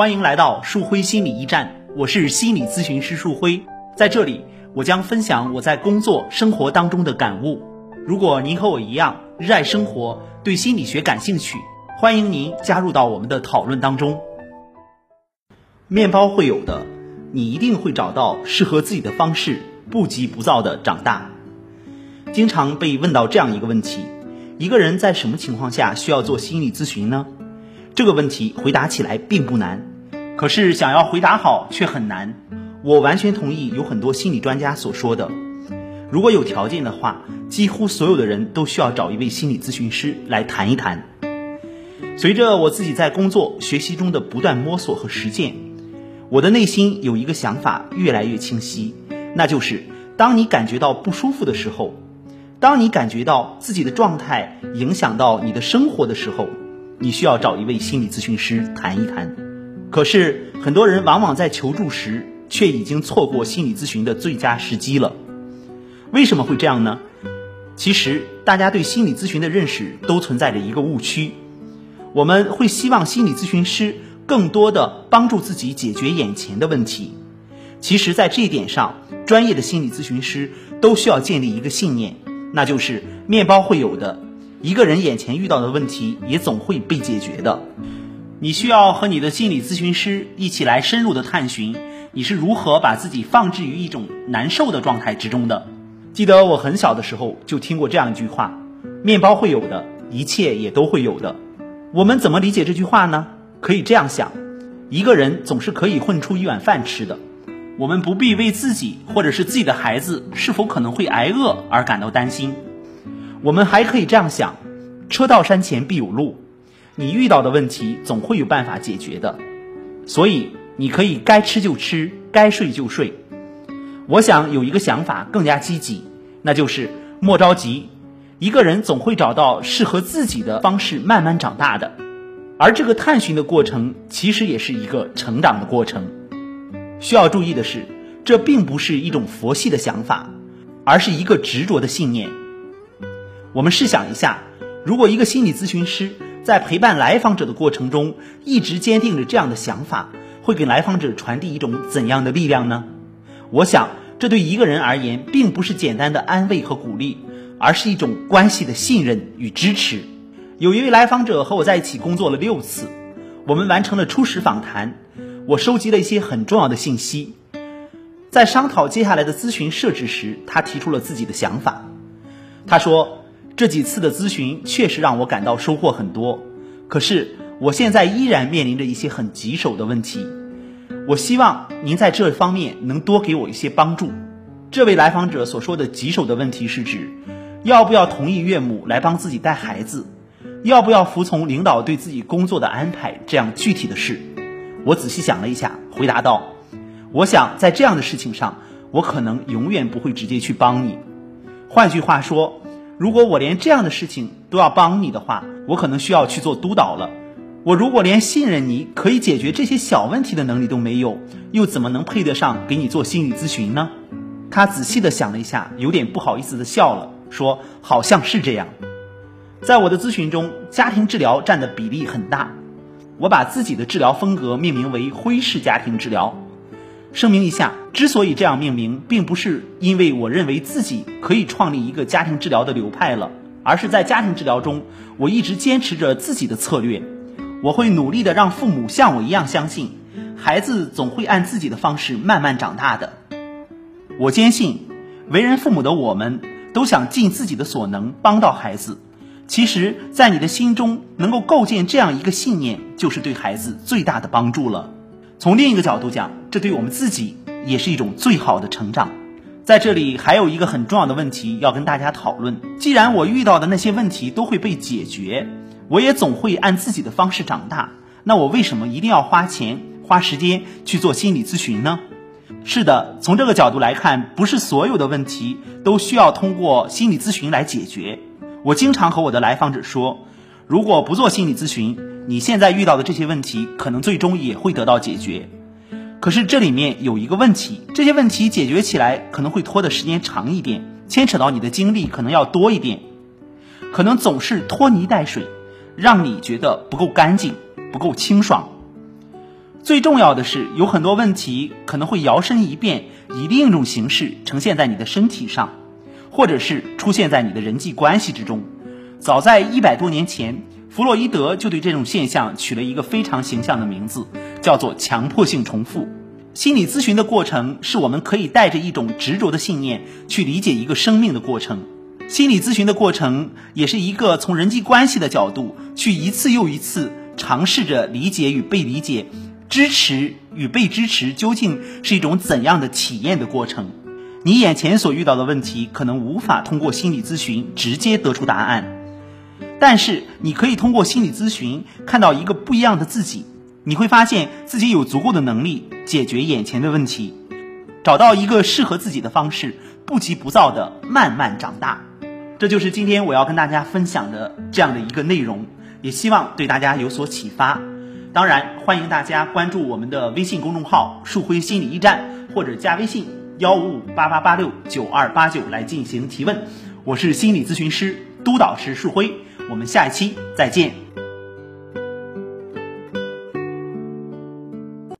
欢迎来到树辉心理驿站，我是心理咨询师树辉，在这里我将分享我在工作生活当中的感悟。如果您和我一样热爱生活，对心理学感兴趣，欢迎您加入到我们的讨论当中。面包会有的，你一定会找到适合自己的方式，不急不躁的长大。经常被问到这样一个问题：一个人在什么情况下需要做心理咨询呢？这个问题回答起来并不难，可是想要回答好却很难。我完全同意有很多心理专家所说的，如果有条件的话，几乎所有的人都需要找一位心理咨询师来谈一谈。随着我自己在工作学习中的不断摸索和实践，我的内心有一个想法越来越清晰，那就是当你感觉到不舒服的时候，当你感觉到自己的状态影响到你的生活的时候。你需要找一位心理咨询师谈一谈，可是很多人往往在求助时，却已经错过心理咨询的最佳时机了。为什么会这样呢？其实大家对心理咨询的认识都存在着一个误区，我们会希望心理咨询师更多的帮助自己解决眼前的问题。其实，在这一点上，专业的心理咨询师都需要建立一个信念，那就是面包会有的。一个人眼前遇到的问题也总会被解决的，你需要和你的心理咨询师一起来深入的探寻，你是如何把自己放置于一种难受的状态之中的。记得我很小的时候就听过这样一句话：面包会有的，一切也都会有的。我们怎么理解这句话呢？可以这样想：一个人总是可以混出一碗饭吃的，我们不必为自己或者是自己的孩子是否可能会挨饿而感到担心。我们还可以这样想：车到山前必有路，你遇到的问题总会有办法解决的。所以你可以该吃就吃，该睡就睡。我想有一个想法更加积极，那就是莫着急，一个人总会找到适合自己的方式慢慢长大的。而这个探寻的过程其实也是一个成长的过程。需要注意的是，这并不是一种佛系的想法，而是一个执着的信念。我们试想一下，如果一个心理咨询师在陪伴来访者的过程中，一直坚定着这样的想法，会给来访者传递一种怎样的力量呢？我想，这对一个人而言，并不是简单的安慰和鼓励，而是一种关系的信任与支持。有一位来访者和我在一起工作了六次，我们完成了初始访谈，我收集了一些很重要的信息。在商讨接下来的咨询设置时，他提出了自己的想法。他说。这几次的咨询确实让我感到收获很多，可是我现在依然面临着一些很棘手的问题。我希望您在这方面能多给我一些帮助。这位来访者所说的棘手的问题是指，要不要同意岳母来帮自己带孩子，要不要服从领导对自己工作的安排这样具体的事。我仔细想了一下，回答道：“我想在这样的事情上，我可能永远不会直接去帮你。换句话说。”如果我连这样的事情都要帮你的话，我可能需要去做督导了。我如果连信任你可以解决这些小问题的能力都没有，又怎么能配得上给你做心理咨询呢？他仔细的想了一下，有点不好意思的笑了，说：“好像是这样。”在我的咨询中，家庭治疗占的比例很大。我把自己的治疗风格命名为“灰式家庭治疗”。声明一下，之所以这样命名，并不是因为我认为自己可以创立一个家庭治疗的流派了，而是在家庭治疗中，我一直坚持着自己的策略。我会努力的让父母像我一样相信，孩子总会按自己的方式慢慢长大的。我坚信，为人父母的我们都想尽自己的所能帮到孩子。其实，在你的心中能够构建这样一个信念，就是对孩子最大的帮助了。从另一个角度讲，这对我们自己也是一种最好的成长。在这里还有一个很重要的问题要跟大家讨论：既然我遇到的那些问题都会被解决，我也总会按自己的方式长大，那我为什么一定要花钱花时间去做心理咨询呢？是的，从这个角度来看，不是所有的问题都需要通过心理咨询来解决。我经常和我的来访者说，如果不做心理咨询，你现在遇到的这些问题，可能最终也会得到解决。可是这里面有一个问题，这些问题解决起来可能会拖的时间长一点，牵扯到你的精力可能要多一点，可能总是拖泥带水，让你觉得不够干净，不够清爽。最重要的是，有很多问题可能会摇身一变，以另一种形式呈现在你的身体上，或者是出现在你的人际关系之中。早在一百多年前，弗洛伊德就对这种现象取了一个非常形象的名字，叫做强迫性重复。心理咨询的过程是我们可以带着一种执着的信念去理解一个生命的过程。心理咨询的过程也是一个从人际关系的角度去一次又一次尝试着理解与被理解。支持与被支持究竟是一种怎样的体验的过程？你眼前所遇到的问题可能无法通过心理咨询直接得出答案，但是你可以通过心理咨询看到一个不一样的自己。你会发现自己有足够的能力解决眼前的问题，找到一个适合自己的方式，不急不躁的慢慢长大。这就是今天我要跟大家分享的这样的一个内容，也希望对大家有所启发。当然，欢迎大家关注我们的微信公众号“树辉心理驿站”，或者加微信幺五五八八八六九二八九来进行提问。我是心理咨询师、督导师树辉，我们下一期再见。